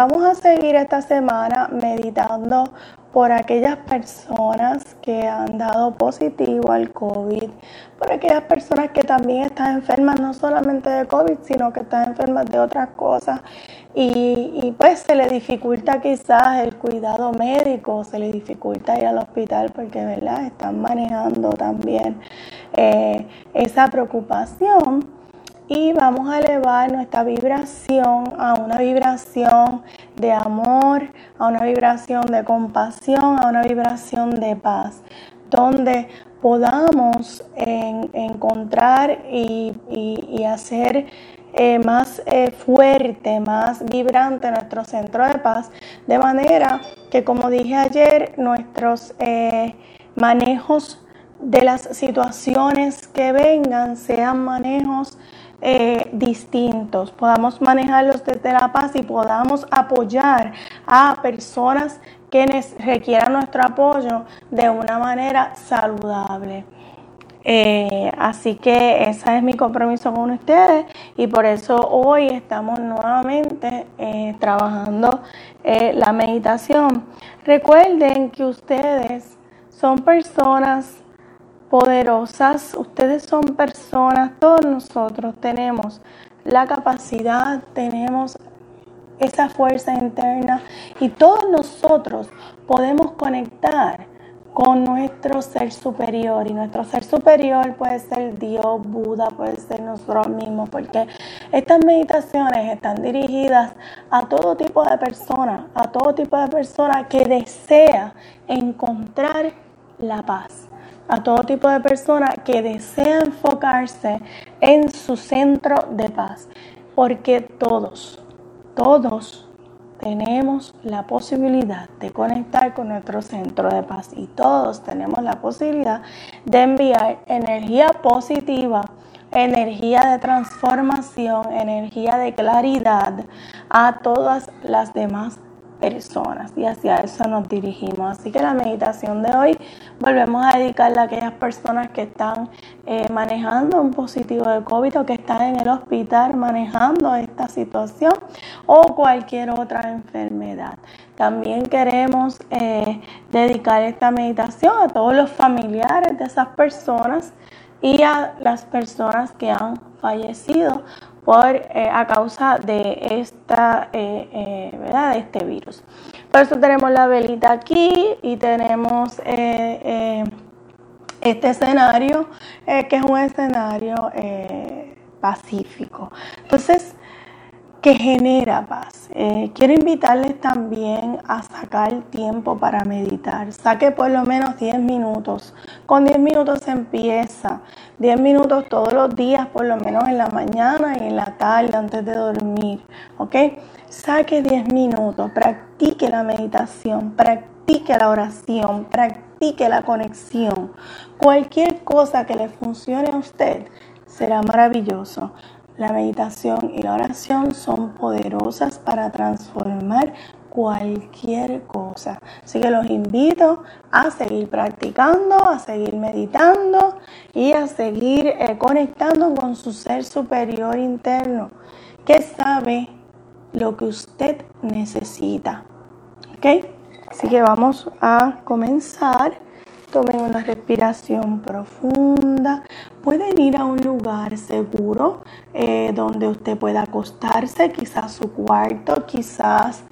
Vamos a seguir esta semana meditando por aquellas personas que han dado positivo al COVID, por aquellas personas que también están enfermas no solamente de COVID, sino que están enfermas de otras cosas y, pues se le dificulta quizás el cuidado médico, se le dificulta ir al hospital porque ¿verdad? están manejando también eh, esa preocupación y vamos a elevar nuestra vibración a una vibración de amor, a una vibración de compasión, a una vibración de paz, donde podamos encontrar y, hacer eh, más eh, fuerte, más vibrante nuestro centro de paz, de manera que, como dije ayer, nuestros eh, manejos de las situaciones que vengan sean manejos eh, distintos, podamos manejarlos desde la paz y podamos apoyar a personas que requieran nuestro apoyo de una manera saludable. Eh, así que ese es mi compromiso con ustedes y por eso hoy estamos nuevamente eh, trabajando la meditación. Recuerden que ustedes son personas poderosas, ustedes son personas, todos nosotros tenemos la capacidad, tenemos esa fuerza interna y todos nosotros podemos conectar con nuestro ser superior. Y nuestro ser superior puede ser Dios, Buda, puede ser nosotros mismos, porque estas meditaciones están dirigidas a todo tipo de personas, a todo tipo de personas que desea encontrar la paz a todo tipo de personas que desea enfocarse en su centro de paz, porque todos, todos tenemos la posibilidad de conectar con nuestro centro de paz. Y todos tenemos la posibilidad de enviar energía positiva, energía de transformación, energía de claridad a todas las demás personas. Y hacia eso nos dirigimos. Así que la meditación de hoy volvemos a dedicarla a aquellas personas que están eh, manejando un positivo de COVID o que están en el hospital manejando esta situación o cualquier otra enfermedad. También queremos eh, dedicar esta meditación a todos los familiares de esas personas y a las personas que han fallecido por, eh, a causa de, esta, ¿verdad? de este virus. Por eso tenemos la velita aquí y tenemos este escenario, que es un escenario pacífico. Entonces, que genera paz. Eh, quiero invitarles también a sacar tiempo para meditar. Saque por lo menos 10 minutos. Con 10 minutos empieza. 10 minutos todos los días, por lo menos en la mañana y en la tarde antes de dormir. ¿Ok? Saque 10 minutos. Practique la meditación. Practique la oración. Practique la conexión. Cualquier cosa que le funcione a usted será maravilloso. La meditación y la oración son poderosas para transformar cualquier cosa. Así que los invito a seguir practicando, a seguir meditando y a seguir eh, conectando con su ser superior interno que sabe lo que usted necesita. ¿Ok? Así que vamos a comenzar. Tomen una respiración profunda. Pueden ir a un lugar seguro eh, donde usted pueda acostarse, quizás su cuarto, quizás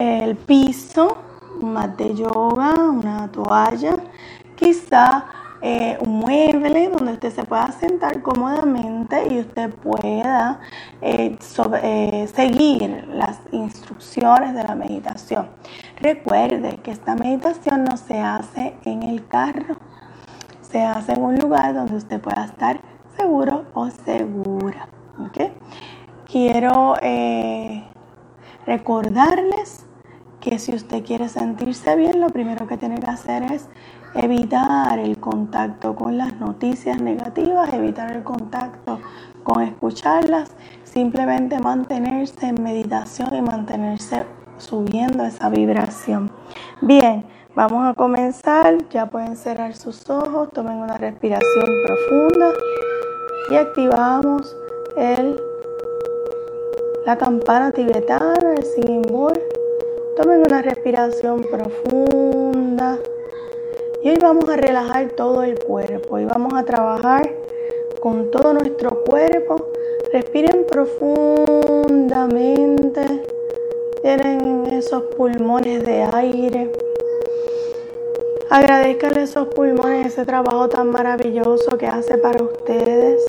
el piso, un mat de yoga, una toalla, quizás eh, un mueble donde usted se pueda sentar cómodamente y usted pueda eh, seguir las instrucciones de la meditación. Recuerde que esta meditación no se hace en el carro, se hace en un lugar donde usted pueda estar seguro o segura. Quiero eh, recordarles que si usted quiere sentirse bien, lo primero que tiene que hacer es evitar el contacto con las noticias negativas, evitar el contacto con escucharlas, simplemente mantenerse en meditación y mantenerse subiendo esa vibración. Bien, vamos a comenzar. Ya pueden cerrar sus ojos, tomen una respiración profunda y activamos el la campana tibetana, el bowl. Tomen una respiración profunda. Y hoy vamos a relajar todo el cuerpo. Hoy vamos a trabajar con todo nuestro cuerpo. Respiren profundamente. Tienen esos pulmones de aire. Agradezcan esos pulmones ese trabajo tan maravilloso que hace para ustedes.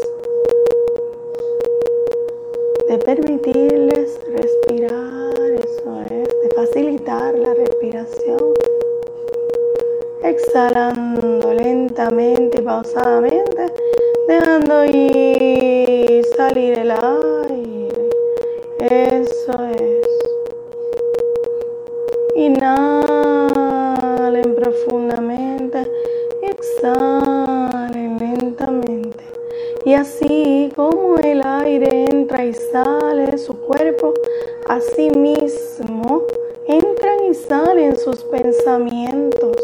De permitirles respirar, eso facilitar la respiración. Exhalando lentamente y pausadamente, dejando ir salir el aire. Eso es. Inhalen profundamente exhalen lentamente. Y así como el aire entra y sale de su cuerpo, así mismo y salen sus pensamientos.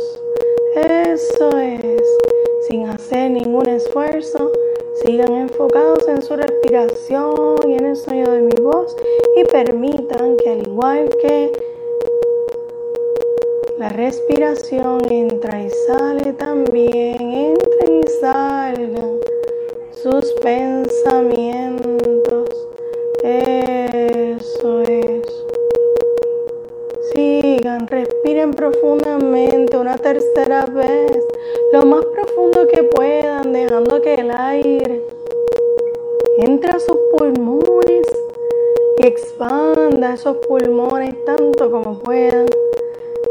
Eso es, sin hacer ningún esfuerzo. Sigan enfocados en su respiración y en el sonido de mi voz y permitan que al igual que la respiración entra y sale también, entra y salgan sus pensamientos. Eso es. Sigan, respiren profundamente una tercera vez, lo más profundo que puedan, dejando que el aire entre a sus pulmones y expanda esos pulmones tanto como puedan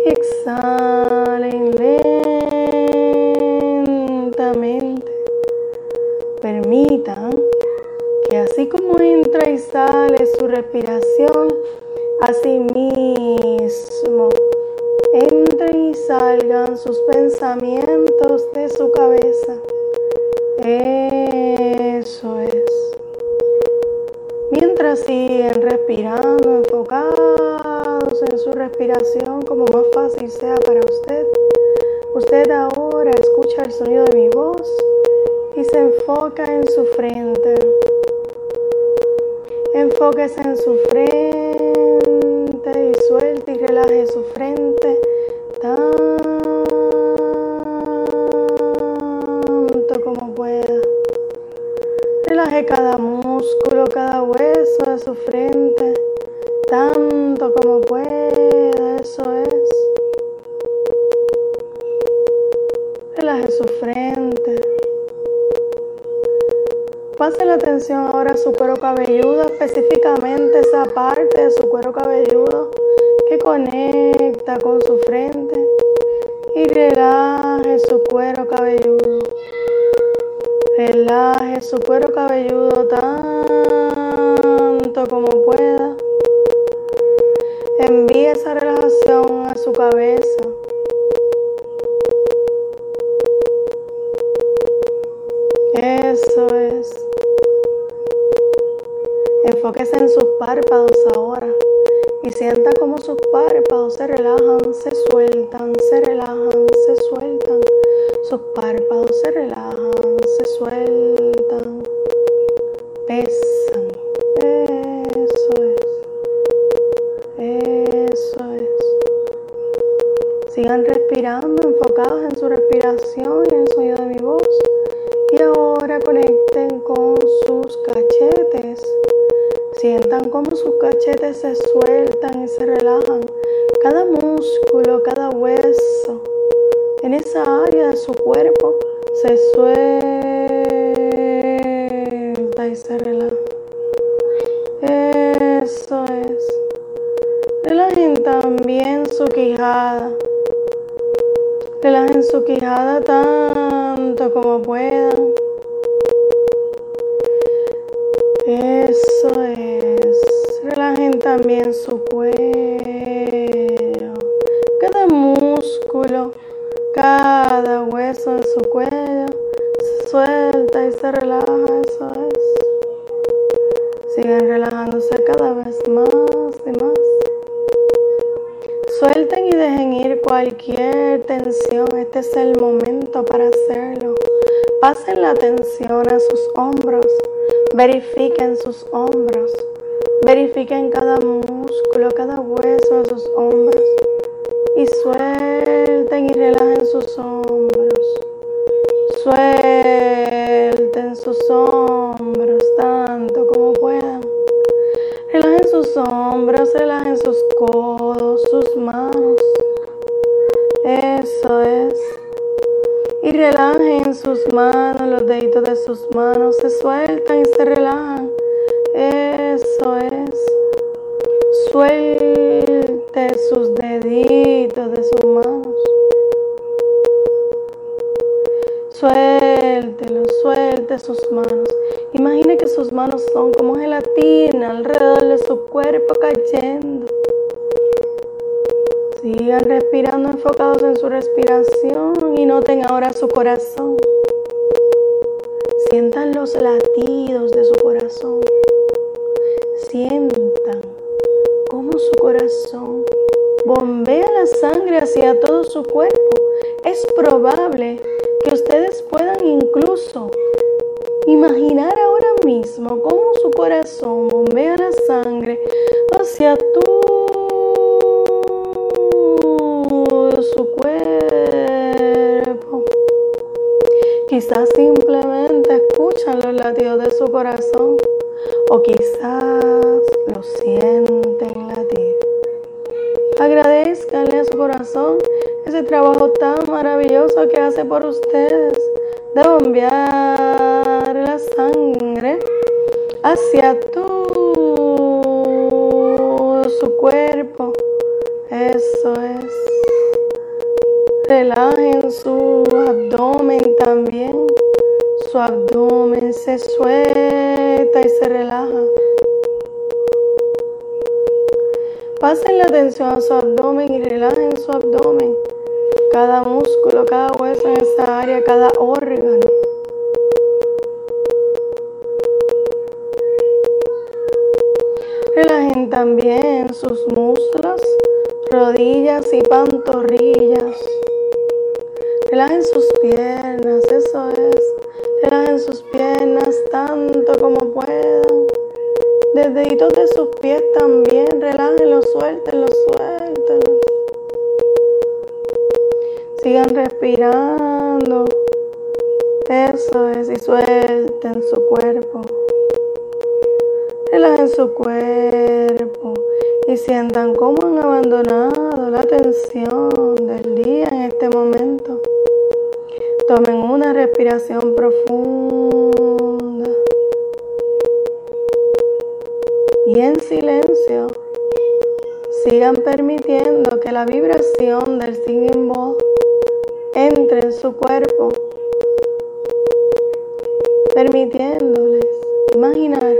exhalen lentamente. Permitan que así como entra y sale su respiración, así mismo entren y salgan sus pensamientos de su cabeza. Eso es. Mientras siguen respirando, enfocados en su respiración, como más fácil sea para usted, usted ahora escucha el sonido de mi voz y se enfoca en su frente. Enfóquese en su frente y suelte y relaje su frente su cuero cabelludo, específicamente esa parte de su cuero cabelludo que conecta con su frente y relaje su cuero cabelludo. Relaje su cuero cabelludo tanto como pueda. Envíe esa relajación a su cabeza. Enfóquese en sus párpados ahora y sienta como sus párpados se relajan, se sueltan, se relajan, se sueltan. Sus párpados se relajan, se sueltan, pesan. Eso es. Eso es. Sigan respirando, enfocados en su respiración y en el sonido de mi voz. Y ahora conecten con sus cachetes. Sientan como sus cachetes se sueltan y se relajan. Cada músculo, cada hueso en esa área de su cuerpo se suelta y se relaja. Eso es. Relajen también su quijada. Relajen su quijada tanto como puedan. Eso es. Relajen también su cuello. Cada músculo cada hueso en su cuello se suelta y se relaja, eso es. Siguen relajándose cada vez más y más. Suelten y dejen ir cualquier tensión. Este es el momento para hacerlo. Pasen la tensión a sus hombros. Verifiquen sus hombros. Verifiquen cada músculo, cada hueso de sus hombros y suelten y relajen sus hombros. Suelten sus hombros tanto como puedan. Relajen sus hombros, relajen sus codos, sus manos. Eso es. Y relajen sus manos, los deditos de sus manos. Se sueltan y se relajan. Eso es. Suelte sus deditos de sus manos. Suéltelo, suelte sus manos. Imagine que sus manos son como gelatina alrededor de su cuerpo cayendo. Sigan respirando enfocados en su respiración y noten ahora su corazón. Sientan los latidos de su corazón. Sientan cómo su corazón bombea la sangre hacia todo su cuerpo. Es probable que ustedes puedan incluso imaginar ahora mismo cómo su corazón bombea la sangre hacia todo su cuerpo. Quizás simplemente escuchan los latidos de su corazón o quizás lo sienten latir. Agradezcanle a su corazón ese trabajo tan maravilloso que hace por ustedes de bombear la sangre hacia todo su cuerpo. Eso es. Relajen su abdomen también. Su abdomen se suelta y se relaja. Pasen la atención a su abdomen y relajen su abdomen. Cada músculo, cada hueso en esa área, cada órgano. Relajen también sus muslos, rodillas y pantorrillas. Relajen sus piernas, eso es. Relajen sus piernas tanto como puedan. Desde deditos de sus pies también, relájenlos, suéltenlos, suéltenlos. Sigan respirando. Eso es, y suelten su cuerpo. Relajen su cuerpo y sientan cómo han abandonado la tensión del día en este momento. Tomen una respiración profunda. Y en silencio sigan permitiendo que la vibración del singing bowl entre en su cuerpo, permitiéndoles imaginar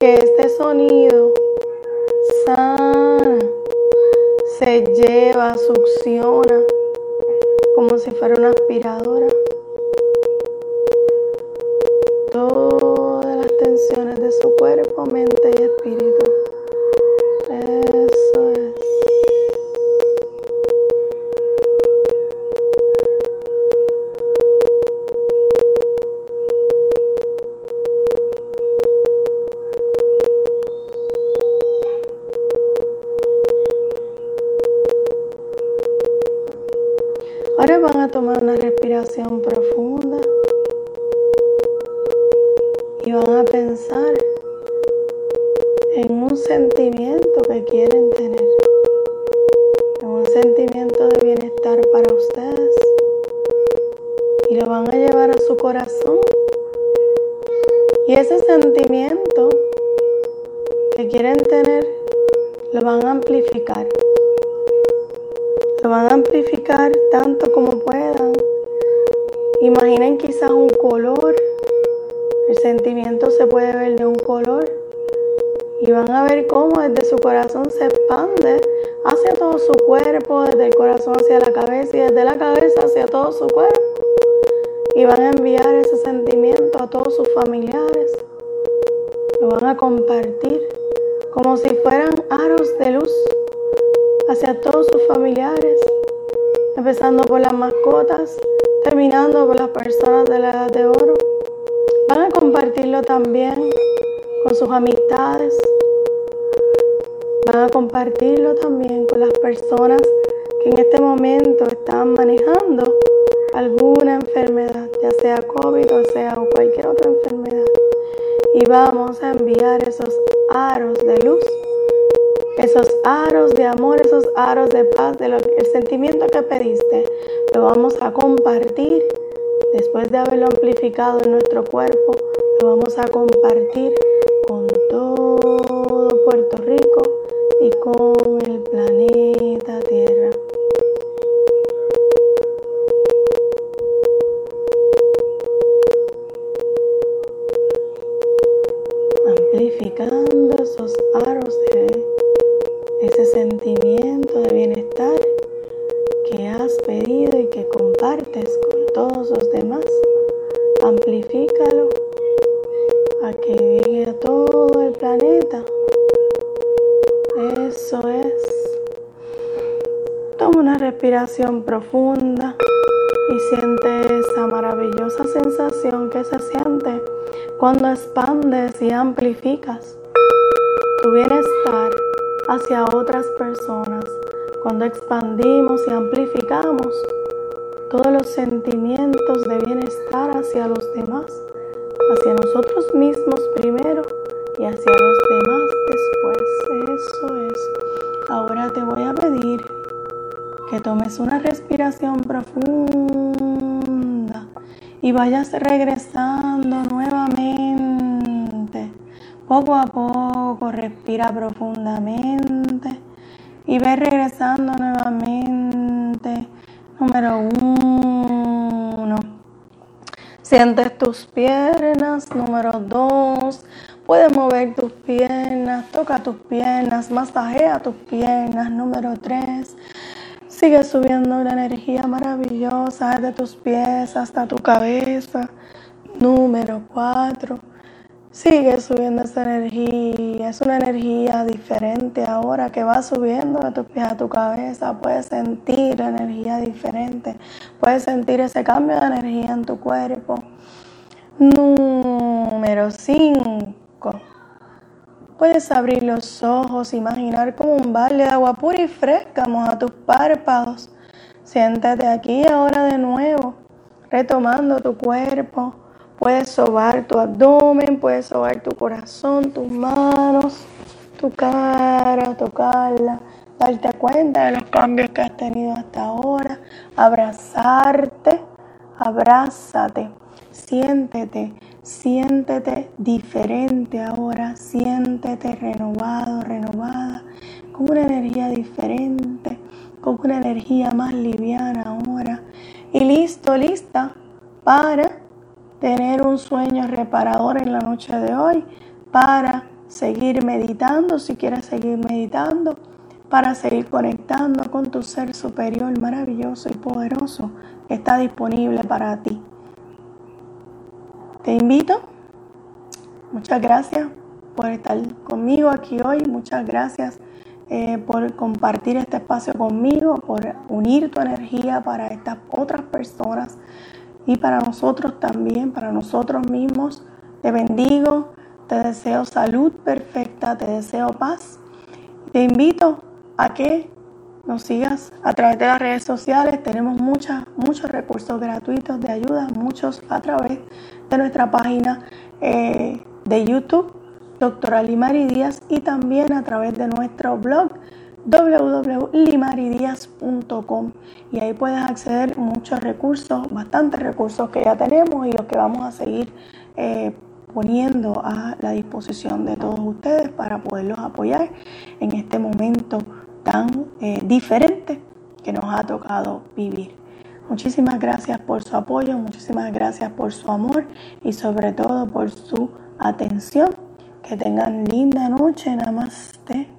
que este sonido sana, se lleva, succiona como si fuera una aspiradora. Todas las tensiones de su cuerpo, mente y espíritu. Y lo van a llevar a su corazón. Y ese sentimiento que quieren tener lo van a amplificar. Lo van a amplificar tanto como puedan. Imaginen quizás un color. El sentimiento se puede ver de un color. Y van a ver cómo desde su corazón se expande hacia todo su cuerpo, desde el corazón hacia la cabeza y desde la cabeza hacia todo su cuerpo. Y van a enviar ese sentimiento a todos sus familiares. Lo van a compartir como si fueran aros de luz hacia todos sus familiares, empezando por las mascotas, terminando por las personas de la edad de oro. Van a compartirlo también con sus amistades, Van a compartirlo también con las personas que en este momento están manejando alguna enfermedad, ya sea COVID o sea cualquier otra enfermedad. Y vamos a enviar esos aros de luz, esos aros de amor, esos aros de paz, el sentimiento que pediste, lo vamos a compartir después de haberlo amplificado en nuestro cuerpo, lo vamos a compartir con todo Puerto Rico y con el planeta Tierra. Que llegue a todo el planeta. Eso es. Toma una respiración profunda y siente esa maravillosa sensación que se siente cuando expandes y amplificas tu bienestar hacia otras personas, cuando expandimos y amplificamos todos los sentimientos de bienestar hacia los demás, hacia nosotros mismos primero y hacia los demás después. Eso es. Ahora te voy a pedir que tomes una respiración profunda y vayas regresando nuevamente. Poco a poco respira profundamente y ve regresando nuevamente. Número uno. Sientes tus piernas. Número dos. Puedes mover tus piernas, toca tus piernas, masajea tus piernas. Número tres. Sigue subiendo la energía maravillosa de tus pies hasta tu cabeza. Número 4. Sigue subiendo esa energía. Es una energía diferente ahora que va subiendo de tus pies a tu cabeza. Puedes sentir energía diferente. Puedes sentir ese cambio de energía en tu cuerpo. Número 5. Puedes abrir los ojos, imaginar como un balde de agua pura y fresca moja tus párpados. Siéntate aquí ahora de nuevo, retomando tu cuerpo. Puedes sobar tu abdomen, puedes sobar tu corazón, tus manos, tu cara, tocarla, darte cuenta de los cambios que has tenido hasta ahora, abrazarte, abrázate, siéntete Siéntete diferente ahora, siéntete renovado, renovada, con una energía diferente, con una energía más liviana ahora. Y listo, lista para tener un sueño reparador en la noche de hoy, para seguir meditando, si quieres seguir meditando, para seguir conectando con tu ser superior maravilloso y poderoso que está disponible para ti. Te invito. Muchas gracias por estar conmigo aquí hoy. Muchas gracias eh, por compartir este espacio conmigo, por unir tu energía para estas otras personas y para nosotros también, para nosotros mismos. Te bendigo, te deseo salud perfecta, te deseo paz. Te invito a que nos sigas a través de las redes sociales. Tenemos muchas, muchos recursos gratuitos de ayuda, muchos a través de nuestra página eh, de YouTube, doctora Limari Díaz, y también a través de nuestro blog www.limaridiaz.com y ahí puedes acceder muchos recursos, bastantes recursos que ya tenemos y los que vamos a seguir eh, poniendo a la disposición de todos ustedes para poderlos apoyar en este momento tan eh, diferente que nos ha tocado vivir. Muchísimas gracias por su apoyo, muchísimas gracias por su amor y sobre todo por su atención. Que tengan linda noche, namaste.